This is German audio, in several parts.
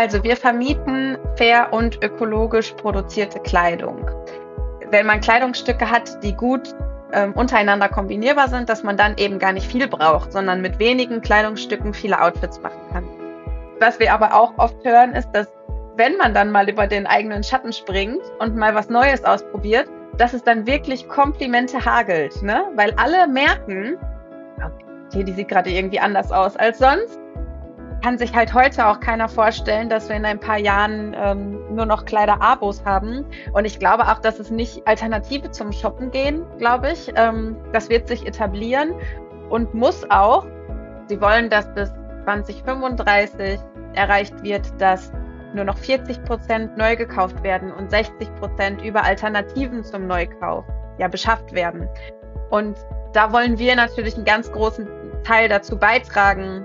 Also wir vermieten fair und ökologisch produzierte Kleidung. Wenn man Kleidungsstücke hat, die gut ähm, untereinander kombinierbar sind, dass man dann eben gar nicht viel braucht, sondern mit wenigen Kleidungsstücken viele Outfits machen kann. Was wir aber auch oft hören, ist, dass wenn man dann mal über den eigenen Schatten springt und mal was Neues ausprobiert, dass es dann wirklich Komplimente hagelt, ne? Weil alle merken, okay, die sieht gerade irgendwie anders aus als sonst kann sich halt heute auch keiner vorstellen, dass wir in ein paar Jahren ähm, nur noch Kleider-Abos haben. Und ich glaube auch, dass es nicht Alternative zum Shoppen gehen, glaube ich. Ähm, das wird sich etablieren und muss auch. Sie wollen, dass bis 2035 erreicht wird, dass nur noch 40 Prozent neu gekauft werden und 60 Prozent über Alternativen zum Neukauf ja beschafft werden. Und da wollen wir natürlich einen ganz großen Teil dazu beitragen,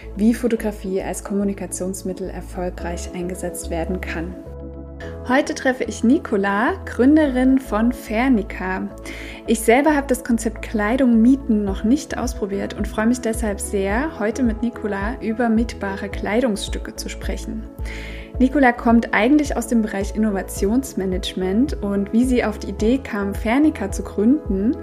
wie Fotografie als Kommunikationsmittel erfolgreich eingesetzt werden kann. Heute treffe ich Nicola, Gründerin von Fernica. Ich selber habe das Konzept Kleidung mieten noch nicht ausprobiert und freue mich deshalb sehr, heute mit Nicola über mietbare Kleidungsstücke zu sprechen. Nicola kommt eigentlich aus dem Bereich Innovationsmanagement und wie sie auf die Idee kam, Fernica zu gründen,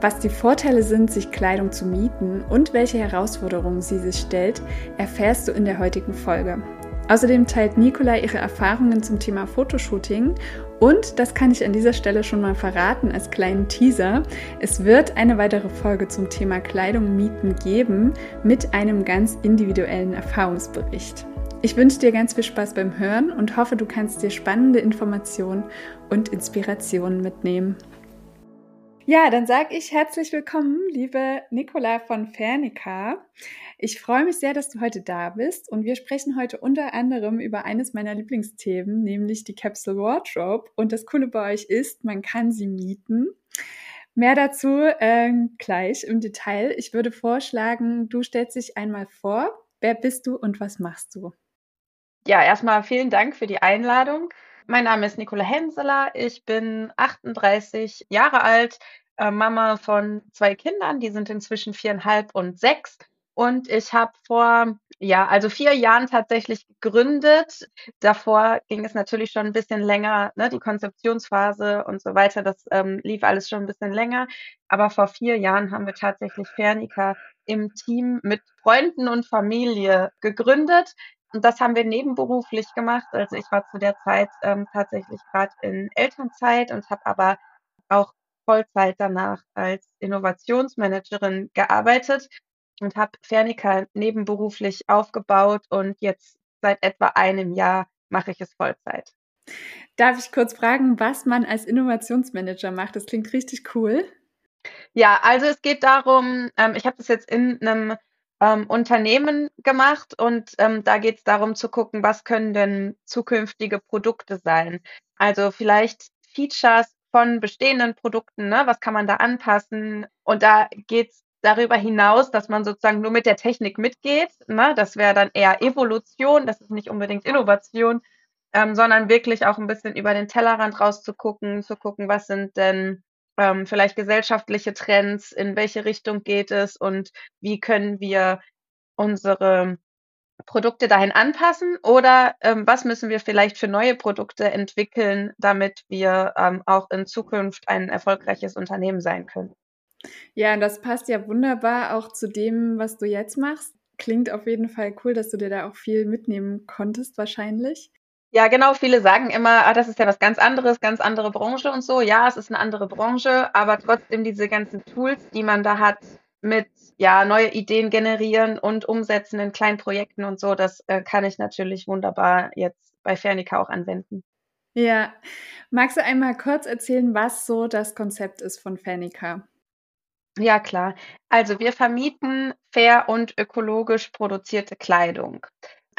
was die Vorteile sind, sich Kleidung zu mieten und welche Herausforderungen sie sich stellt, erfährst du in der heutigen Folge. Außerdem teilt Nicola ihre Erfahrungen zum Thema Fotoshooting und, das kann ich an dieser Stelle schon mal verraten als kleinen Teaser, es wird eine weitere Folge zum Thema Kleidung mieten geben mit einem ganz individuellen Erfahrungsbericht. Ich wünsche dir ganz viel Spaß beim Hören und hoffe, du kannst dir spannende Informationen und Inspirationen mitnehmen. Ja, dann sage ich herzlich willkommen, liebe Nicola von Fernica. Ich freue mich sehr, dass du heute da bist und wir sprechen heute unter anderem über eines meiner Lieblingsthemen, nämlich die Capsule Wardrobe. Und das Coole bei euch ist, man kann sie mieten. Mehr dazu äh, gleich im Detail. Ich würde vorschlagen, du stellst dich einmal vor. Wer bist du und was machst du? Ja, erstmal vielen Dank für die Einladung. Mein Name ist Nicola Henseler. Ich bin 38 Jahre alt, äh, Mama von zwei Kindern, die sind inzwischen viereinhalb und sechs. Und ich habe vor, ja, also vier Jahren tatsächlich gegründet. Davor ging es natürlich schon ein bisschen länger, ne, die Konzeptionsphase und so weiter. Das ähm, lief alles schon ein bisschen länger. Aber vor vier Jahren haben wir tatsächlich Fernica im Team mit Freunden und Familie gegründet. Und das haben wir nebenberuflich gemacht. Also ich war zu der Zeit ähm, tatsächlich gerade in Elternzeit und habe aber auch Vollzeit danach als Innovationsmanagerin gearbeitet und habe Fernica nebenberuflich aufgebaut und jetzt seit etwa einem Jahr mache ich es Vollzeit. Darf ich kurz fragen, was man als Innovationsmanager macht? Das klingt richtig cool. Ja, also es geht darum, ähm, ich habe das jetzt in einem ähm, Unternehmen gemacht und ähm, da geht es darum zu gucken, was können denn zukünftige Produkte sein. Also vielleicht Features von bestehenden Produkten, ne? was kann man da anpassen? Und da geht es darüber hinaus, dass man sozusagen nur mit der Technik mitgeht. Ne? Das wäre dann eher Evolution, das ist nicht unbedingt Innovation, ähm, sondern wirklich auch ein bisschen über den Tellerrand rauszugucken, zu gucken, was sind denn ähm, vielleicht gesellschaftliche Trends, in welche Richtung geht es und wie können wir unsere Produkte dahin anpassen oder ähm, was müssen wir vielleicht für neue Produkte entwickeln, damit wir ähm, auch in Zukunft ein erfolgreiches Unternehmen sein können. Ja, und das passt ja wunderbar auch zu dem, was du jetzt machst. Klingt auf jeden Fall cool, dass du dir da auch viel mitnehmen konntest, wahrscheinlich. Ja, genau. Viele sagen immer, ah, das ist ja was ganz anderes, ganz andere Branche und so. Ja, es ist eine andere Branche, aber trotzdem diese ganzen Tools, die man da hat, mit ja neue Ideen generieren und umsetzen in kleinen Projekten und so, das äh, kann ich natürlich wunderbar jetzt bei Fernica auch anwenden. Ja, magst du einmal kurz erzählen, was so das Konzept ist von Fernica? Ja, klar. Also wir vermieten fair und ökologisch produzierte Kleidung.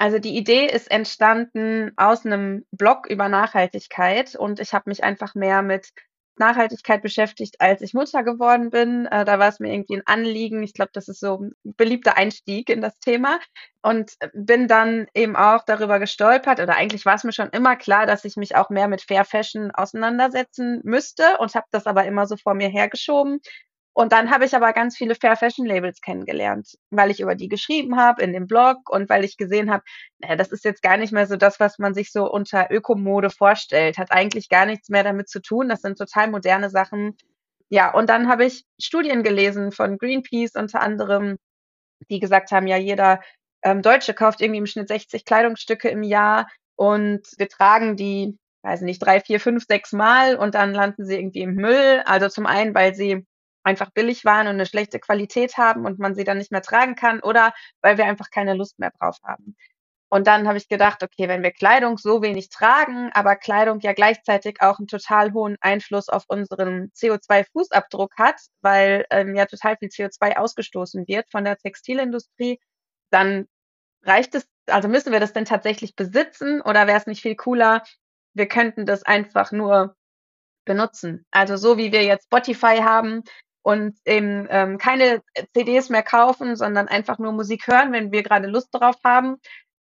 Also die Idee ist entstanden aus einem Blog über Nachhaltigkeit und ich habe mich einfach mehr mit Nachhaltigkeit beschäftigt, als ich Mutter geworden bin. Äh, da war es mir irgendwie ein Anliegen. Ich glaube, das ist so ein beliebter Einstieg in das Thema und bin dann eben auch darüber gestolpert oder eigentlich war es mir schon immer klar, dass ich mich auch mehr mit Fair Fashion auseinandersetzen müsste und habe das aber immer so vor mir hergeschoben und dann habe ich aber ganz viele Fair Fashion Labels kennengelernt, weil ich über die geschrieben habe in dem Blog und weil ich gesehen habe, naja, das ist jetzt gar nicht mehr so das, was man sich so unter Ökomode vorstellt, hat eigentlich gar nichts mehr damit zu tun. Das sind total moderne Sachen. Ja, und dann habe ich Studien gelesen von Greenpeace unter anderem, die gesagt haben, ja, jeder ähm, Deutsche kauft irgendwie im Schnitt 60 Kleidungsstücke im Jahr und wir tragen die, weiß nicht, drei, vier, fünf, sechs Mal und dann landen sie irgendwie im Müll. Also zum einen, weil sie einfach billig waren und eine schlechte Qualität haben und man sie dann nicht mehr tragen kann oder weil wir einfach keine Lust mehr drauf haben. Und dann habe ich gedacht, okay, wenn wir Kleidung so wenig tragen, aber Kleidung ja gleichzeitig auch einen total hohen Einfluss auf unseren CO2-Fußabdruck hat, weil ähm, ja total viel CO2 ausgestoßen wird von der Textilindustrie, dann reicht es, also müssen wir das denn tatsächlich besitzen oder wäre es nicht viel cooler, wir könnten das einfach nur benutzen. Also so wie wir jetzt Spotify haben, und eben ähm, keine CDs mehr kaufen, sondern einfach nur Musik hören, wenn wir gerade Lust darauf haben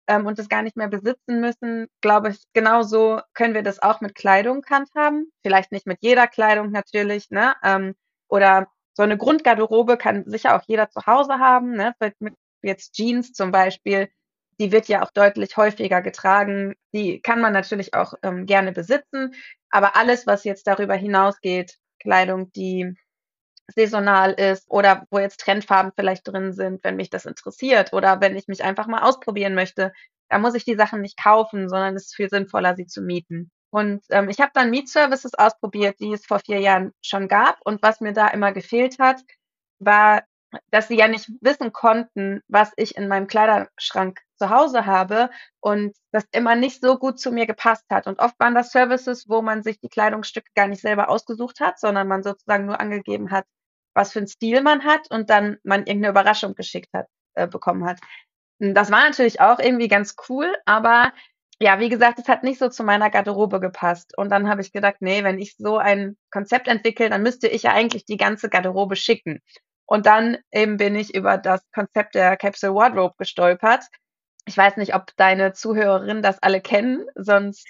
ähm, und das gar nicht mehr besitzen müssen, glaube ich, genauso können wir das auch mit Kleidung handhaben. Vielleicht nicht mit jeder Kleidung natürlich, ne? Ähm, oder so eine Grundgarderobe kann sicher auch jeder zu Hause haben, ne? Mit jetzt Jeans zum Beispiel, die wird ja auch deutlich häufiger getragen. Die kann man natürlich auch ähm, gerne besitzen. Aber alles, was jetzt darüber hinausgeht, Kleidung, die saisonal ist oder wo jetzt Trendfarben vielleicht drin sind, wenn mich das interessiert oder wenn ich mich einfach mal ausprobieren möchte, da muss ich die Sachen nicht kaufen, sondern es ist viel sinnvoller, sie zu mieten. Und ähm, ich habe dann Mietservices ausprobiert, die es vor vier Jahren schon gab. Und was mir da immer gefehlt hat, war, dass sie ja nicht wissen konnten, was ich in meinem Kleiderschrank zu Hause habe und das immer nicht so gut zu mir gepasst hat. Und oft waren das Services, wo man sich die Kleidungsstücke gar nicht selber ausgesucht hat, sondern man sozusagen nur angegeben hat, was für einen Stil man hat und dann man irgendeine Überraschung geschickt hat, äh, bekommen hat. Das war natürlich auch irgendwie ganz cool, aber ja, wie gesagt, es hat nicht so zu meiner Garderobe gepasst. Und dann habe ich gedacht, nee, wenn ich so ein Konzept entwickle, dann müsste ich ja eigentlich die ganze Garderobe schicken. Und dann eben bin ich über das Konzept der Capsule Wardrobe gestolpert. Ich weiß nicht, ob deine Zuhörerinnen das alle kennen, sonst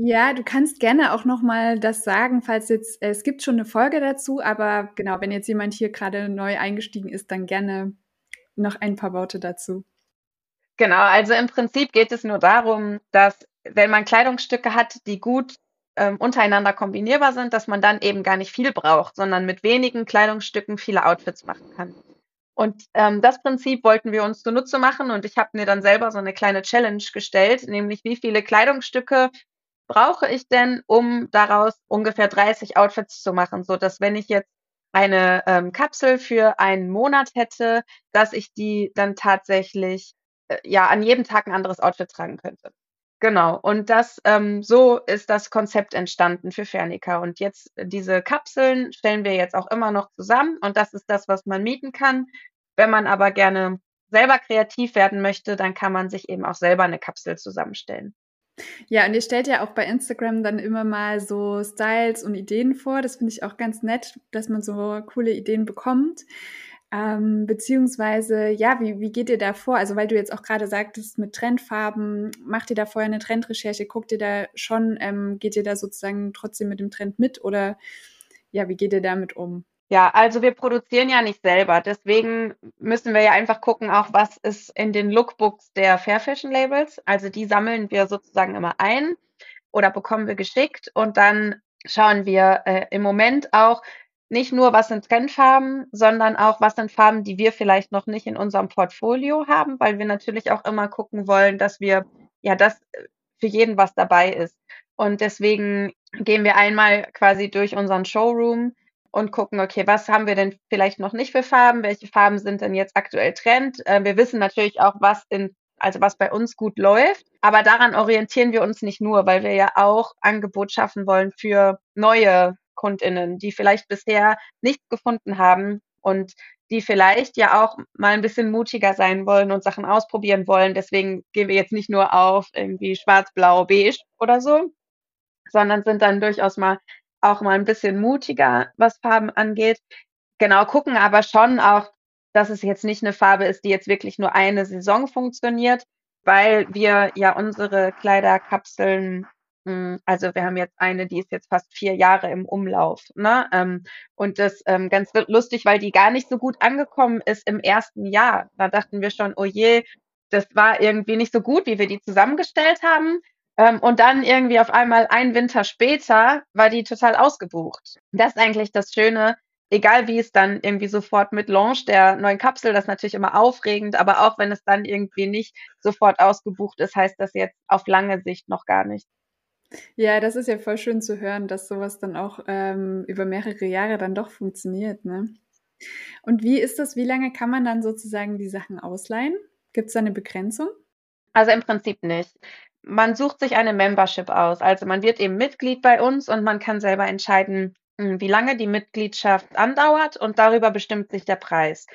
ja, du kannst gerne auch noch mal das sagen, falls jetzt äh, es gibt schon eine Folge dazu, aber genau, wenn jetzt jemand hier gerade neu eingestiegen ist, dann gerne noch ein paar Worte dazu. Genau, also im Prinzip geht es nur darum, dass wenn man Kleidungsstücke hat, die gut ähm, untereinander kombinierbar sind, dass man dann eben gar nicht viel braucht, sondern mit wenigen Kleidungsstücken viele Outfits machen kann. Und ähm, das Prinzip wollten wir uns zunutze machen und ich habe mir dann selber so eine kleine Challenge gestellt, nämlich wie viele Kleidungsstücke brauche ich denn, um daraus ungefähr 30 Outfits zu machen, so dass wenn ich jetzt eine ähm, Kapsel für einen Monat hätte, dass ich die dann tatsächlich äh, ja an jedem Tag ein anderes Outfit tragen könnte. Genau. Und das ähm, so ist das Konzept entstanden für Fernica. Und jetzt diese Kapseln stellen wir jetzt auch immer noch zusammen. Und das ist das, was man mieten kann. Wenn man aber gerne selber kreativ werden möchte, dann kann man sich eben auch selber eine Kapsel zusammenstellen. Ja, und ihr stellt ja auch bei Instagram dann immer mal so Styles und Ideen vor. Das finde ich auch ganz nett, dass man so coole Ideen bekommt. Ähm, beziehungsweise, ja, wie, wie geht ihr da vor? Also, weil du jetzt auch gerade sagtest, mit Trendfarben, macht ihr da vorher eine Trendrecherche? Guckt ihr da schon, ähm, geht ihr da sozusagen trotzdem mit dem Trend mit oder ja, wie geht ihr damit um? Ja, also wir produzieren ja nicht selber. Deswegen müssen wir ja einfach gucken, auch was ist in den Lookbooks der Fair Fashion Labels. Also die sammeln wir sozusagen immer ein oder bekommen wir geschickt und dann schauen wir äh, im Moment auch nicht nur, was sind Trendfarben, sondern auch, was sind Farben, die wir vielleicht noch nicht in unserem Portfolio haben, weil wir natürlich auch immer gucken wollen, dass wir ja das äh, für jeden was dabei ist. Und deswegen gehen wir einmal quasi durch unseren Showroom und gucken, okay, was haben wir denn vielleicht noch nicht für Farben? Welche Farben sind denn jetzt aktuell Trend? Äh, wir wissen natürlich auch, was in, also was bei uns gut läuft. Aber daran orientieren wir uns nicht nur, weil wir ja auch Angebot schaffen wollen für neue KundInnen, die vielleicht bisher nichts gefunden haben. Und die vielleicht ja auch mal ein bisschen mutiger sein wollen und Sachen ausprobieren wollen. Deswegen gehen wir jetzt nicht nur auf irgendwie schwarz, blau, beige oder so, sondern sind dann durchaus mal auch mal ein bisschen mutiger, was Farben angeht. Genau, gucken aber schon auch, dass es jetzt nicht eine Farbe ist, die jetzt wirklich nur eine Saison funktioniert, weil wir ja unsere Kleiderkapseln hm, also wir haben jetzt eine, die ist jetzt fast vier Jahre im Umlauf. Ne? Ähm, und das ähm, ganz lustig, weil die gar nicht so gut angekommen ist im ersten Jahr. Da dachten wir schon, oh je, das war irgendwie nicht so gut, wie wir die zusammengestellt haben. Ähm, und dann irgendwie auf einmal ein Winter später war die total ausgebucht. Das ist eigentlich das Schöne. Egal wie es dann irgendwie sofort mit Launch der neuen Kapsel, das ist natürlich immer aufregend, aber auch wenn es dann irgendwie nicht sofort ausgebucht ist, heißt das jetzt auf lange Sicht noch gar nicht. Ja, das ist ja voll schön zu hören, dass sowas dann auch ähm, über mehrere Jahre dann doch funktioniert. Ne? Und wie ist das? Wie lange kann man dann sozusagen die Sachen ausleihen? Gibt es da eine Begrenzung? Also im Prinzip nicht. Man sucht sich eine Membership aus. Also man wird eben Mitglied bei uns und man kann selber entscheiden, hm, wie lange die Mitgliedschaft andauert und darüber bestimmt sich der Preis.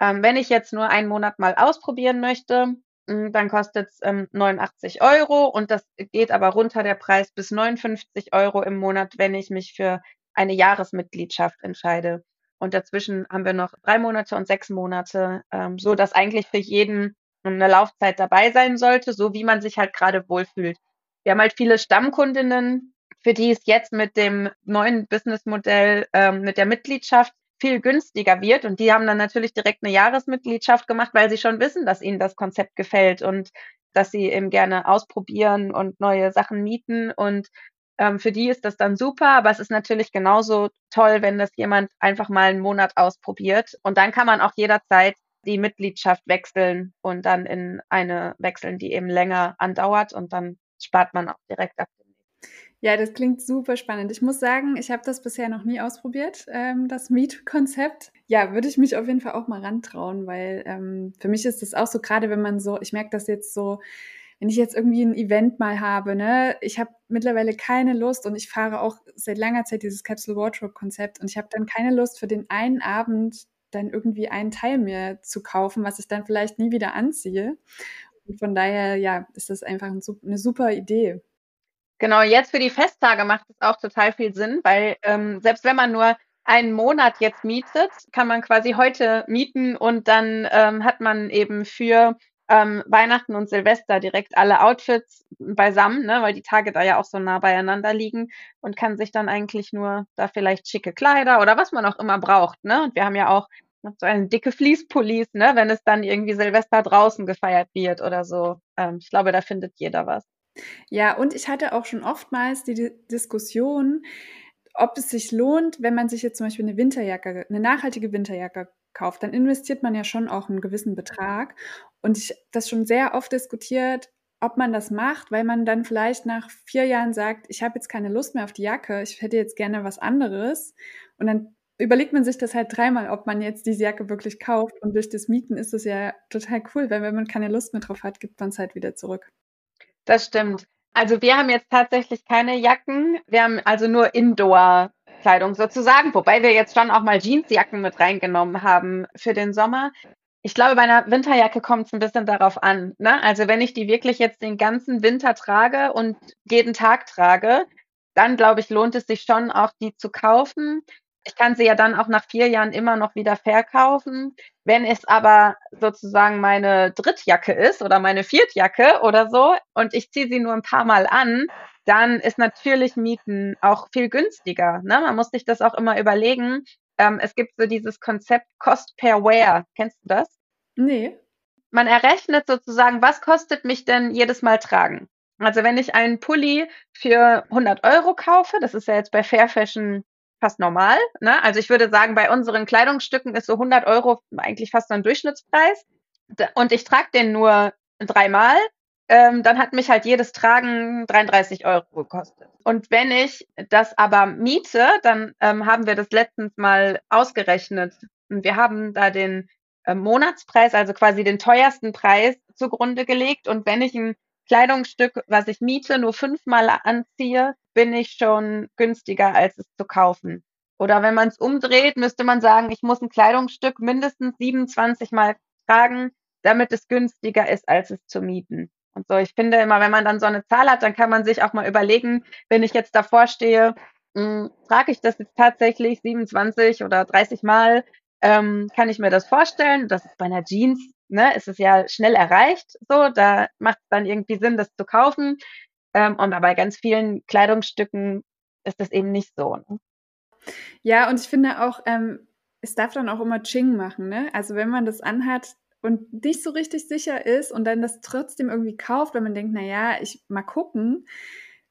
Ähm, wenn ich jetzt nur einen Monat mal ausprobieren möchte, hm, dann kostet es ähm, 89 Euro und das geht aber runter der Preis bis 59 Euro im Monat, wenn ich mich für eine Jahresmitgliedschaft entscheide. Und dazwischen haben wir noch drei Monate und sechs Monate, ähm, so dass eigentlich für jeden eine Laufzeit dabei sein sollte, so wie man sich halt gerade wohlfühlt. Wir haben halt viele Stammkundinnen, für die es jetzt mit dem neuen Businessmodell, ähm, mit der Mitgliedschaft viel günstiger wird. Und die haben dann natürlich direkt eine Jahresmitgliedschaft gemacht, weil sie schon wissen, dass ihnen das Konzept gefällt und dass sie eben gerne ausprobieren und neue Sachen mieten. Und ähm, für die ist das dann super, aber es ist natürlich genauso toll, wenn das jemand einfach mal einen Monat ausprobiert. Und dann kann man auch jederzeit die Mitgliedschaft wechseln und dann in eine wechseln, die eben länger andauert und dann spart man auch direkt ab ja, das klingt super spannend. Ich muss sagen, ich habe das bisher noch nie ausprobiert, ähm, das Meet-Konzept. Ja, würde ich mich auf jeden Fall auch mal rantrauen, weil ähm, für mich ist das auch so, gerade wenn man so, ich merke das jetzt so, wenn ich jetzt irgendwie ein Event mal habe, ne, ich habe mittlerweile keine Lust und ich fahre auch seit langer Zeit dieses Capsule Wardrobe Konzept und ich habe dann keine Lust für den einen Abend dann irgendwie einen Teil mir zu kaufen, was ich dann vielleicht nie wieder anziehe. Und von daher, ja, ist das einfach ein, eine super Idee. Genau, jetzt für die Festtage macht es auch total viel Sinn, weil ähm, selbst wenn man nur einen Monat jetzt mietet, kann man quasi heute mieten und dann ähm, hat man eben für ähm, Weihnachten und Silvester direkt alle Outfits beisammen, ne, weil die Tage da ja auch so nah beieinander liegen und kann sich dann eigentlich nur da vielleicht schicke Kleider oder was man auch immer braucht, ne? Und wir haben ja auch so eine dicke Fließpullis, ne, wenn es dann irgendwie Silvester draußen gefeiert wird oder so. Ähm, ich glaube, da findet jeder was. Ja, und ich hatte auch schon oftmals die Diskussion, ob es sich lohnt, wenn man sich jetzt zum Beispiel eine Winterjacke, eine nachhaltige Winterjacke kauft, dann investiert man ja schon auch einen gewissen Betrag. Und ich das schon sehr oft diskutiert, ob man das macht, weil man dann vielleicht nach vier Jahren sagt, ich habe jetzt keine Lust mehr auf die Jacke, ich hätte jetzt gerne was anderes. Und dann überlegt man sich das halt dreimal, ob man jetzt diese Jacke wirklich kauft. Und durch das Mieten ist es ja total cool, weil wenn man keine Lust mehr drauf hat, gibt man es halt wieder zurück. Das stimmt. Also wir haben jetzt tatsächlich keine Jacken. Wir haben also nur Indoor-Kleidung sozusagen, wobei wir jetzt schon auch mal Jeansjacken mit reingenommen haben für den Sommer. Ich glaube, bei einer Winterjacke kommt es ein bisschen darauf an. Ne? Also wenn ich die wirklich jetzt den ganzen Winter trage und jeden Tag trage, dann glaube ich, lohnt es sich schon auch die zu kaufen. Ich kann sie ja dann auch nach vier Jahren immer noch wieder verkaufen. Wenn es aber sozusagen meine Drittjacke ist oder meine Viertjacke oder so und ich ziehe sie nur ein paar Mal an, dann ist natürlich Mieten auch viel günstiger. Ne? Man muss sich das auch immer überlegen. Ähm, es gibt so dieses Konzept Cost per Wear. Kennst du das? Nee. Man errechnet sozusagen, was kostet mich denn jedes Mal tragen? Also wenn ich einen Pulli für 100 Euro kaufe, das ist ja jetzt bei Fair Fashion fast normal. Ne? Also ich würde sagen, bei unseren Kleidungsstücken ist so 100 Euro eigentlich fast ein Durchschnittspreis. Und ich trage den nur dreimal. Ähm, dann hat mich halt jedes Tragen 33 Euro gekostet. Und wenn ich das aber miete, dann ähm, haben wir das letztens mal ausgerechnet. Wir haben da den äh, Monatspreis, also quasi den teuersten Preis zugrunde gelegt. Und wenn ich ein Kleidungsstück, was ich miete, nur fünfmal anziehe, bin ich schon günstiger, als es zu kaufen. Oder wenn man es umdreht, müsste man sagen, ich muss ein Kleidungsstück mindestens 27 Mal tragen, damit es günstiger ist, als es zu mieten. Und so, ich finde immer, wenn man dann so eine Zahl hat, dann kann man sich auch mal überlegen, wenn ich jetzt davor stehe, mh, hm, trage ich das jetzt tatsächlich 27 oder 30 Mal, ähm, kann ich mir das vorstellen. Das ist bei einer Jeans, ne, ist es ja schnell erreicht, so, da macht es dann irgendwie Sinn, das zu kaufen. Ähm, und bei ganz vielen Kleidungsstücken ist das eben nicht so. Ne? Ja, und ich finde auch, ähm, es darf dann auch immer Ching machen, ne? Also wenn man das anhat, und nicht so richtig sicher ist und dann das trotzdem irgendwie kauft, wenn man denkt, na ja, ich mal gucken,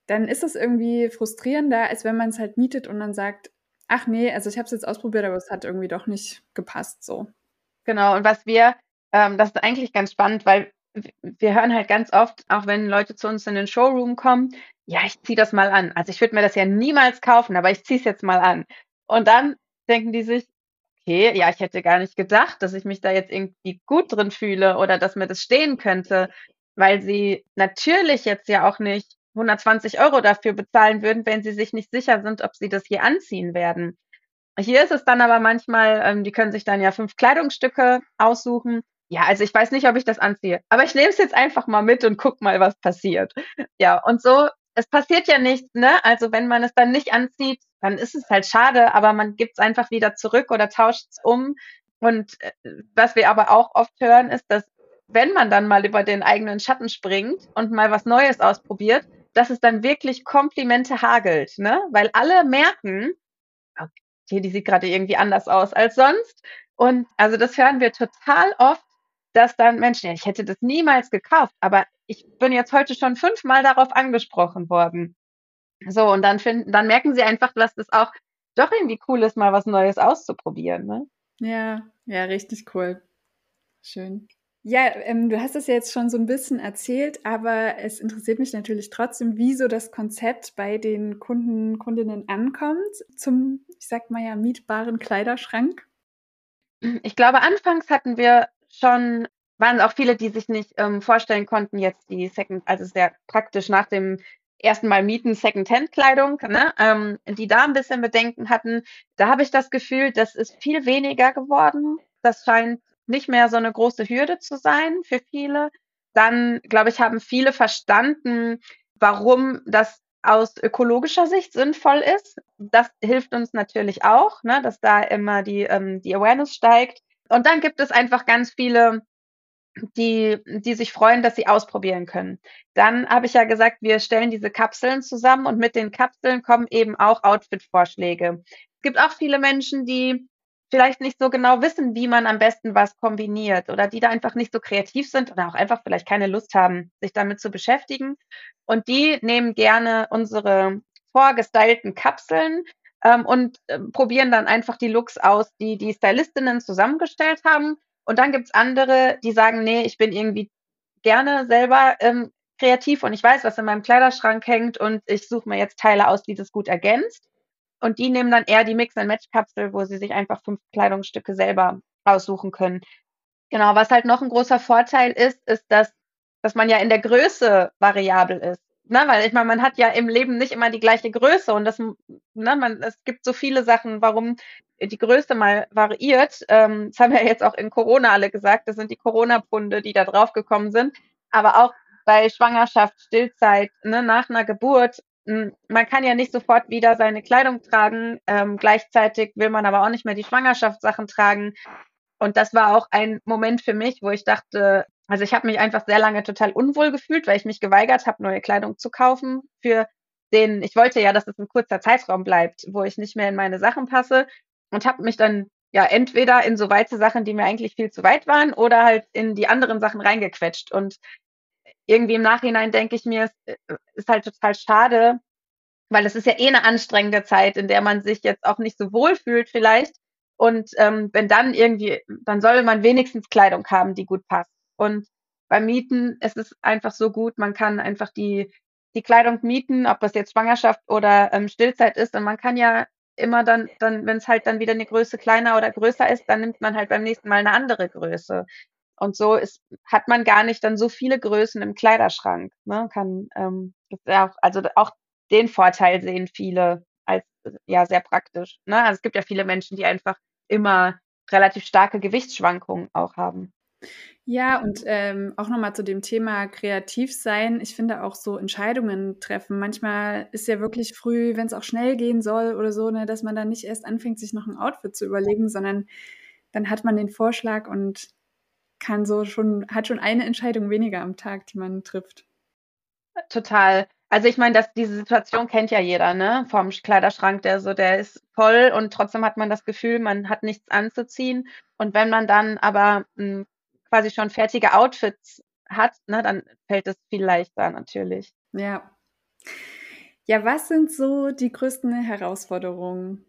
dann ist das irgendwie frustrierender, als wenn man es halt mietet und dann sagt, ach nee, also ich habe es jetzt ausprobiert, aber es hat irgendwie doch nicht gepasst so. Genau, und was wir, ähm, das ist eigentlich ganz spannend, weil wir hören halt ganz oft, auch wenn Leute zu uns in den Showroom kommen, ja, ich ziehe das mal an. Also ich würde mir das ja niemals kaufen, aber ich ziehe es jetzt mal an. Und dann denken die sich, okay, ja, ich hätte gar nicht gedacht, dass ich mich da jetzt irgendwie gut drin fühle oder dass mir das stehen könnte, weil sie natürlich jetzt ja auch nicht 120 Euro dafür bezahlen würden, wenn sie sich nicht sicher sind, ob sie das hier anziehen werden. Hier ist es dann aber manchmal, ähm, die können sich dann ja fünf Kleidungsstücke aussuchen. Ja, also ich weiß nicht, ob ich das anziehe, aber ich nehme es jetzt einfach mal mit und guck mal, was passiert. Ja, und so es passiert ja nichts, ne? Also wenn man es dann nicht anzieht, dann ist es halt schade, aber man gibt es einfach wieder zurück oder tauscht es um. Und äh, was wir aber auch oft hören, ist, dass wenn man dann mal über den eigenen Schatten springt und mal was Neues ausprobiert, dass es dann wirklich Komplimente hagelt, ne? Weil alle merken, okay, die sieht gerade irgendwie anders aus als sonst. Und also das hören wir total oft, dass dann Menschen, ja, ich hätte das niemals gekauft, aber ich bin jetzt heute schon fünfmal darauf angesprochen worden. So, und dann finden, dann merken sie einfach, dass das auch doch irgendwie cool ist, mal was Neues auszuprobieren. Ne? Ja, ja, richtig cool. Schön. Ja, ähm, du hast es ja jetzt schon so ein bisschen erzählt, aber es interessiert mich natürlich trotzdem, wie so das Konzept bei den Kunden, Kundinnen ankommt zum, ich sag mal ja, mietbaren Kleiderschrank. Ich glaube, anfangs hatten wir schon waren auch viele, die sich nicht ähm, vorstellen konnten, jetzt die Second, also sehr praktisch nach dem ersten Mal mieten Second-Hand-Kleidung, ne, ähm, die da ein bisschen Bedenken hatten. Da habe ich das Gefühl, das ist viel weniger geworden. Das scheint nicht mehr so eine große Hürde zu sein für viele. Dann, glaube ich, haben viele verstanden, warum das aus ökologischer Sicht sinnvoll ist. Das hilft uns natürlich auch, ne, dass da immer die, ähm, die Awareness steigt. Und dann gibt es einfach ganz viele die, die sich freuen, dass sie ausprobieren können. Dann habe ich ja gesagt, wir stellen diese Kapseln zusammen und mit den Kapseln kommen eben auch Outfit-Vorschläge. Es gibt auch viele Menschen, die vielleicht nicht so genau wissen, wie man am besten was kombiniert oder die da einfach nicht so kreativ sind oder auch einfach vielleicht keine Lust haben, sich damit zu beschäftigen. Und die nehmen gerne unsere vorgestylten Kapseln ähm, und äh, probieren dann einfach die Looks aus, die die Stylistinnen zusammengestellt haben und dann gibt's andere, die sagen, nee, ich bin irgendwie gerne selber ähm, kreativ und ich weiß, was in meinem Kleiderschrank hängt und ich suche mir jetzt Teile aus, die das gut ergänzt. Und die nehmen dann eher die Mix-and-Match-Kapsel, wo sie sich einfach fünf Kleidungsstücke selber aussuchen können. Genau, was halt noch ein großer Vorteil ist, ist, dass, dass man ja in der Größe variabel ist. Ne, weil ich meine, man hat ja im Leben nicht immer die gleiche Größe und das, ne, man, es gibt so viele Sachen, warum die Größe mal variiert. Ähm, das haben wir jetzt auch in Corona alle gesagt, das sind die Corona-Punde, die da drauf gekommen sind. Aber auch bei Schwangerschaft, Stillzeit, ne, nach einer Geburt, man kann ja nicht sofort wieder seine Kleidung tragen. Ähm, gleichzeitig will man aber auch nicht mehr die Schwangerschaftssachen tragen. Und das war auch ein Moment für mich, wo ich dachte, also ich habe mich einfach sehr lange total unwohl gefühlt, weil ich mich geweigert habe, neue Kleidung zu kaufen für den, ich wollte ja, dass es ein kurzer Zeitraum bleibt, wo ich nicht mehr in meine Sachen passe und habe mich dann ja entweder in so weite Sachen, die mir eigentlich viel zu weit waren, oder halt in die anderen Sachen reingequetscht. Und irgendwie im Nachhinein denke ich mir, es äh, ist halt total schade, weil es ist ja eh eine anstrengende Zeit, in der man sich jetzt auch nicht so wohl fühlt vielleicht. Und ähm, wenn dann irgendwie, dann soll man wenigstens Kleidung haben, die gut passt. Und beim Mieten ist es einfach so gut, man kann einfach die, die Kleidung mieten, ob das jetzt Schwangerschaft oder ähm, Stillzeit ist. Und man kann ja immer dann, dann wenn es halt dann wieder eine Größe kleiner oder größer ist, dann nimmt man halt beim nächsten Mal eine andere Größe. Und so ist, hat man gar nicht dann so viele Größen im Kleiderschrank. Ne? Kann, ähm, also auch den Vorteil sehen viele als ja sehr praktisch. Ne? Also es gibt ja viele Menschen, die einfach immer relativ starke Gewichtsschwankungen auch haben. Ja, und ähm, auch nochmal zu dem Thema kreativ sein. Ich finde auch so Entscheidungen treffen. Manchmal ist ja wirklich früh, wenn es auch schnell gehen soll oder so, ne, dass man dann nicht erst anfängt, sich noch ein Outfit zu überlegen, sondern dann hat man den Vorschlag und kann so schon, hat schon eine Entscheidung weniger am Tag, die man trifft. Total. Also ich meine, dass diese Situation kennt ja jeder, ne? Vom Kleiderschrank, der so, der ist voll und trotzdem hat man das Gefühl, man hat nichts anzuziehen. Und wenn man dann aber mh, hm, quasi schon fertige Outfits hat, ne, dann fällt es viel leichter natürlich. Ja. Ja, was sind so die größten Herausforderungen?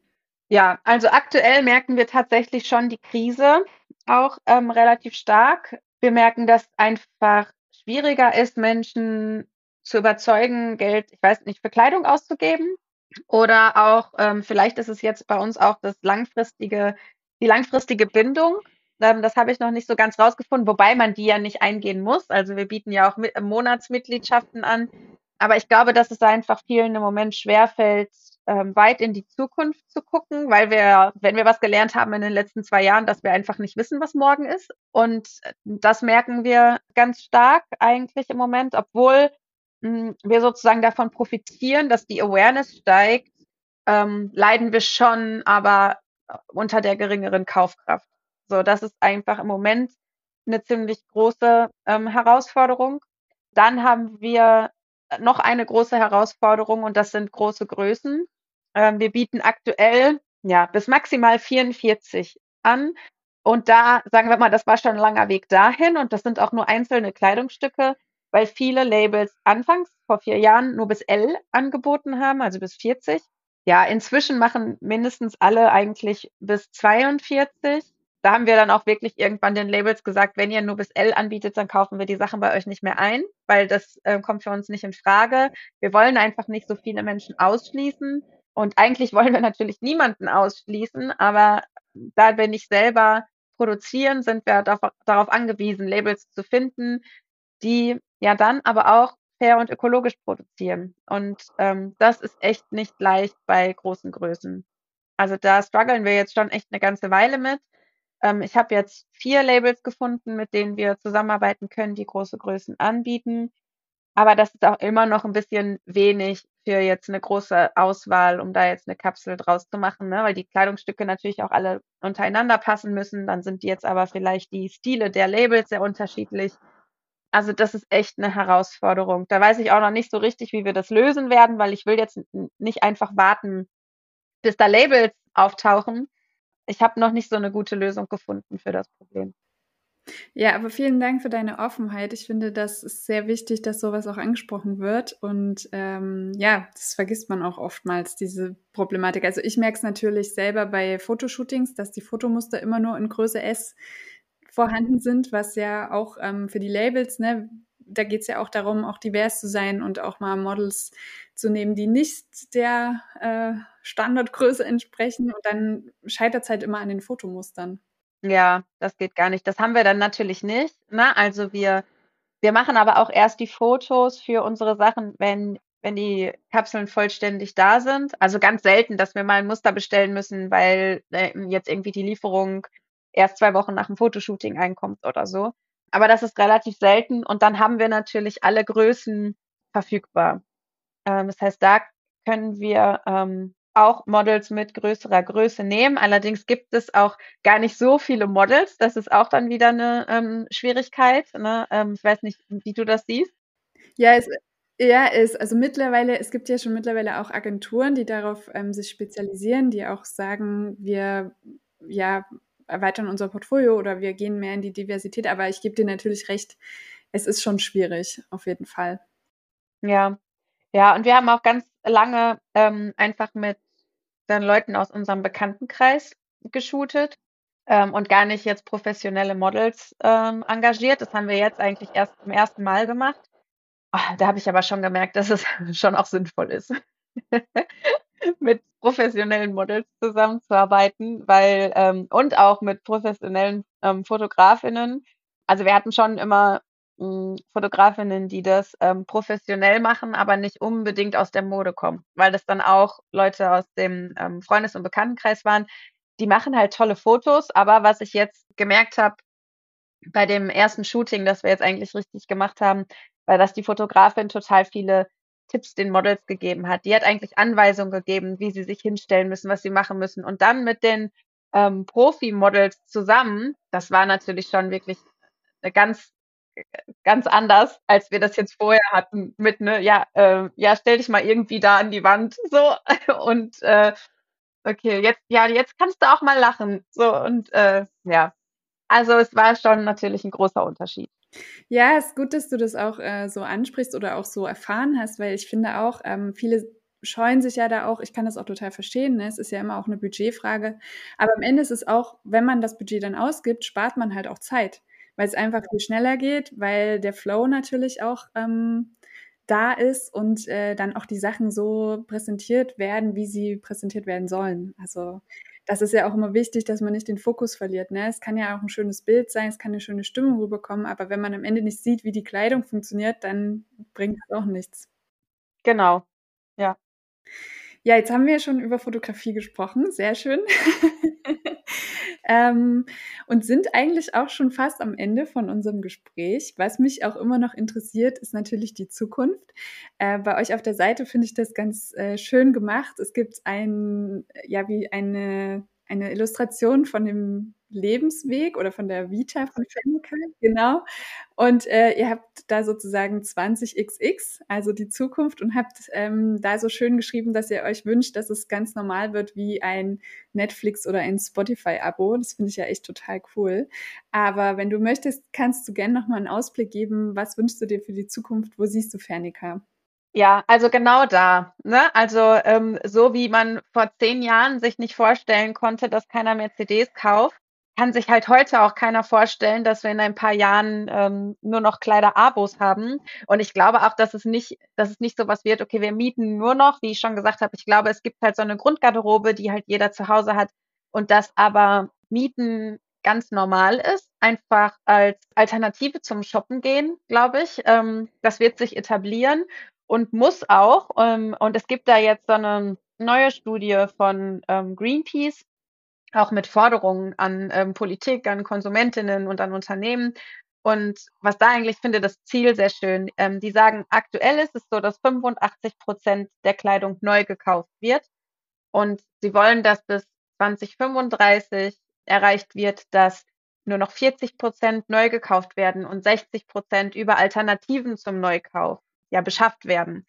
Ja, also aktuell merken wir tatsächlich schon die Krise auch ähm, relativ stark. Wir merken, dass einfach schwieriger ist, Menschen zu überzeugen, Geld, ich weiß nicht, für Kleidung auszugeben. Oder auch, ähm, vielleicht ist es jetzt bei uns auch das langfristige, die langfristige Bindung. Ähm, das habe ich noch nicht so ganz rausgefunden, wobei man die ja nicht eingehen muss. Also wir bieten ja auch mit, Monatsmitgliedschaften an. Aber ich glaube, dass es einfach vielen im Moment schwerfällt, ähm, weit in die Zukunft zu gucken, weil wir, wenn wir was gelernt haben in den letzten zwei Jahren, dass wir einfach nicht wissen, was morgen ist. Und das merken wir ganz stark eigentlich im Moment, obwohl mh, wir sozusagen davon profitieren, dass die Awareness steigt, ähm, leiden wir schon aber unter der geringeren Kaufkraft. So, das ist einfach im Moment eine ziemlich große ähm, Herausforderung. Dann haben wir noch eine große Herausforderung und das sind große Größen. Ähm, wir bieten aktuell ja bis maximal 44 an. Und da sagen wir mal, das war schon ein langer Weg dahin und das sind auch nur einzelne Kleidungsstücke, weil viele Labels anfangs vor vier Jahren nur bis L angeboten haben, also bis 40. Ja, inzwischen machen mindestens alle eigentlich bis 42 da haben wir dann auch wirklich irgendwann den Labels gesagt, wenn ihr nur bis L anbietet, dann kaufen wir die Sachen bei euch nicht mehr ein, weil das äh, kommt für uns nicht in Frage. Wir wollen einfach nicht so viele Menschen ausschließen. Und eigentlich wollen wir natürlich niemanden ausschließen, aber da wir nicht selber produzieren, sind wir darauf angewiesen, Labels zu finden, die ja dann aber auch fair und ökologisch produzieren. Und ähm, das ist echt nicht leicht bei großen Größen. Also da strugglen wir jetzt schon echt eine ganze Weile mit. Ähm, ich habe jetzt vier Labels gefunden, mit denen wir zusammenarbeiten können, die große Größen anbieten. Aber das ist auch immer noch ein bisschen wenig für jetzt eine große Auswahl, um da jetzt eine Kapsel draus zu machen, ne? weil die Kleidungsstücke natürlich auch alle untereinander passen müssen. Dann sind die jetzt aber vielleicht die Stile der Labels sehr unterschiedlich. Also das ist echt eine Herausforderung. Da weiß ich auch noch nicht so richtig, wie wir das lösen werden, weil ich will jetzt nicht einfach warten, bis da Labels auftauchen, ich habe noch nicht so eine gute Lösung gefunden für das Problem. Ja, aber vielen Dank für deine Offenheit. Ich finde, das ist sehr wichtig, dass sowas auch angesprochen wird. Und ähm, ja, das vergisst man auch oftmals, diese Problematik. Also ich merke es natürlich selber bei Fotoshootings, dass die Fotomuster immer nur in Größe S vorhanden sind, was ja auch ähm, für die Labels, ne, da geht es ja auch darum, auch divers zu sein und auch mal Models zu nehmen, die nicht der äh, Standardgröße entsprechen. Und dann scheitert es halt immer an den Fotomustern. Ja, das geht gar nicht. Das haben wir dann natürlich nicht. Ne? Also wir, wir machen aber auch erst die Fotos für unsere Sachen, wenn, wenn die Kapseln vollständig da sind. Also ganz selten, dass wir mal ein Muster bestellen müssen, weil äh, jetzt irgendwie die Lieferung erst zwei Wochen nach dem Fotoshooting einkommt oder so. Aber das ist relativ selten und dann haben wir natürlich alle Größen verfügbar. Ähm, das heißt, da können wir ähm, auch Models mit größerer Größe nehmen. Allerdings gibt es auch gar nicht so viele Models. Das ist auch dann wieder eine ähm, Schwierigkeit. Ne? Ähm, ich weiß nicht, wie du das siehst. Ja, es, ja, es, also mittlerweile, es gibt ja schon mittlerweile auch Agenturen, die darauf ähm, sich spezialisieren, die auch sagen, wir ja erweitern unser Portfolio oder wir gehen mehr in die Diversität. Aber ich gebe dir natürlich recht, es ist schon schwierig, auf jeden Fall. Ja, ja, und wir haben auch ganz lange ähm, einfach mit den Leuten aus unserem Bekanntenkreis geshootet ähm, und gar nicht jetzt professionelle Models ähm, engagiert. Das haben wir jetzt eigentlich erst zum ersten Mal gemacht. Oh, da habe ich aber schon gemerkt, dass es schon auch sinnvoll ist, mit professionellen Models zusammenzuarbeiten, weil ähm, und auch mit professionellen ähm, Fotografinnen. Also wir hatten schon immer Fotografinnen, die das ähm, professionell machen, aber nicht unbedingt aus der Mode kommen, weil das dann auch Leute aus dem ähm, Freundes- und Bekanntenkreis waren. Die machen halt tolle Fotos, aber was ich jetzt gemerkt habe bei dem ersten Shooting, das wir jetzt eigentlich richtig gemacht haben, war, dass die Fotografin total viele Tipps den Models gegeben hat. Die hat eigentlich Anweisungen gegeben, wie sie sich hinstellen müssen, was sie machen müssen. Und dann mit den ähm, Profi-Models zusammen, das war natürlich schon wirklich eine ganz ganz anders, als wir das jetzt vorher hatten mit ne, ja, äh, ja, stell dich mal irgendwie da an die Wand so. Und äh, okay, jetzt ja, jetzt kannst du auch mal lachen. So und äh, ja, also es war schon natürlich ein großer Unterschied. Ja, es ist gut, dass du das auch äh, so ansprichst oder auch so erfahren hast, weil ich finde auch, ähm, viele scheuen sich ja da auch, ich kann das auch total verstehen, ne? es ist ja immer auch eine Budgetfrage, aber am Ende ist es auch, wenn man das Budget dann ausgibt, spart man halt auch Zeit weil es einfach viel schneller geht, weil der Flow natürlich auch ähm, da ist und äh, dann auch die Sachen so präsentiert werden, wie sie präsentiert werden sollen. Also das ist ja auch immer wichtig, dass man nicht den Fokus verliert. Ne? Es kann ja auch ein schönes Bild sein, es kann eine schöne Stimmung rüberkommen, aber wenn man am Ende nicht sieht, wie die Kleidung funktioniert, dann bringt es auch nichts. Genau, ja. Ja, jetzt haben wir ja schon über Fotografie gesprochen. Sehr schön. ähm, und sind eigentlich auch schon fast am Ende von unserem Gespräch. Was mich auch immer noch interessiert, ist natürlich die Zukunft. Äh, bei euch auf der Seite finde ich das ganz äh, schön gemacht. Es gibt ein, ja, wie eine, eine Illustration von dem Lebensweg oder von der Vita von Fennica, genau. Und äh, ihr habt da sozusagen 20xx, also die Zukunft, und habt ähm, da so schön geschrieben, dass ihr euch wünscht, dass es ganz normal wird wie ein Netflix oder ein Spotify-Abo. Das finde ich ja echt total cool. Aber wenn du möchtest, kannst du gerne nochmal einen Ausblick geben. Was wünschst du dir für die Zukunft? Wo siehst du Fernica? Ja, also genau da. Ne? Also ähm, so wie man vor zehn Jahren sich nicht vorstellen konnte, dass keiner mehr CDs kauft, kann sich halt heute auch keiner vorstellen, dass wir in ein paar Jahren ähm, nur noch Kleider-Abos haben. Und ich glaube auch, dass es nicht, dass es nicht so was wird, okay, wir mieten nur noch, wie ich schon gesagt habe, ich glaube, es gibt halt so eine Grundgarderobe, die halt jeder zu Hause hat und das aber Mieten ganz normal ist, einfach als Alternative zum Shoppen gehen, glaube ich. Ähm, das wird sich etablieren und muss auch. Ähm, und es gibt da jetzt so eine neue Studie von ähm, Greenpeace, auch mit Forderungen an ähm, Politik, an Konsumentinnen und an Unternehmen. Und was da eigentlich finde, das Ziel sehr schön. Ähm, die sagen, aktuell ist es so, dass 85 Prozent der Kleidung neu gekauft wird. Und sie wollen, dass bis 2035 erreicht wird, dass nur noch 40 Prozent neu gekauft werden und 60 Prozent über Alternativen zum Neukauf ja beschafft werden.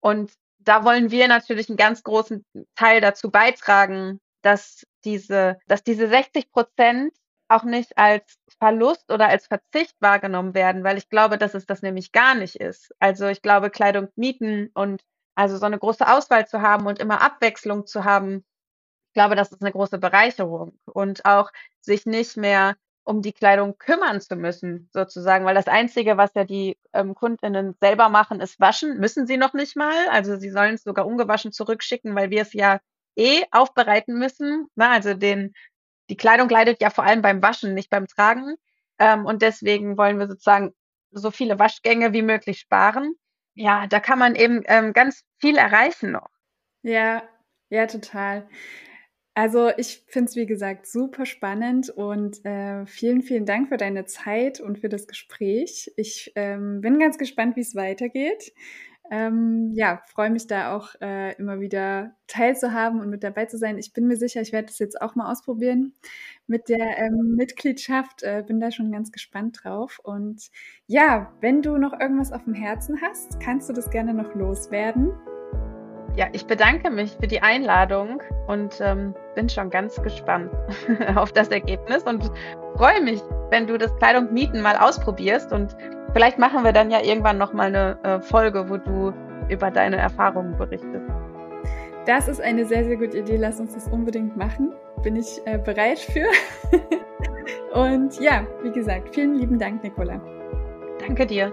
Und da wollen wir natürlich einen ganz großen Teil dazu beitragen, dass diese, dass diese 60 Prozent auch nicht als Verlust oder als Verzicht wahrgenommen werden, weil ich glaube, dass es das nämlich gar nicht ist. Also ich glaube, Kleidung mieten und also so eine große Auswahl zu haben und immer Abwechslung zu haben, ich glaube, das ist eine große Bereicherung und auch sich nicht mehr um die Kleidung kümmern zu müssen, sozusagen, weil das Einzige, was ja die ähm, Kundinnen selber machen, ist waschen, müssen sie noch nicht mal. Also sie sollen es sogar ungewaschen zurückschicken, weil wir es ja eh aufbereiten müssen. Ne? Also den, die Kleidung leidet ja vor allem beim Waschen, nicht beim Tragen. Ähm, und deswegen wollen wir sozusagen so viele Waschgänge wie möglich sparen. Ja, da kann man eben ähm, ganz viel erreichen noch. Ja, ja, total. Also ich finde es, wie gesagt, super spannend und äh, vielen, vielen Dank für deine Zeit und für das Gespräch. Ich ähm, bin ganz gespannt, wie es weitergeht. Ähm, ja, freue mich da auch äh, immer wieder teilzuhaben und mit dabei zu sein. Ich bin mir sicher, ich werde das jetzt auch mal ausprobieren mit der ähm, Mitgliedschaft. Äh, bin da schon ganz gespannt drauf. Und ja, wenn du noch irgendwas auf dem Herzen hast, kannst du das gerne noch loswerden. Ja, ich bedanke mich für die Einladung und ähm, bin schon ganz gespannt auf das Ergebnis und freue mich, wenn du das Kleidung mieten mal ausprobierst und Vielleicht machen wir dann ja irgendwann nochmal eine äh, Folge, wo du über deine Erfahrungen berichtest. Das ist eine sehr, sehr gute Idee. Lass uns das unbedingt machen. Bin ich äh, bereit für. Und ja, wie gesagt, vielen lieben Dank, Nicola. Danke dir.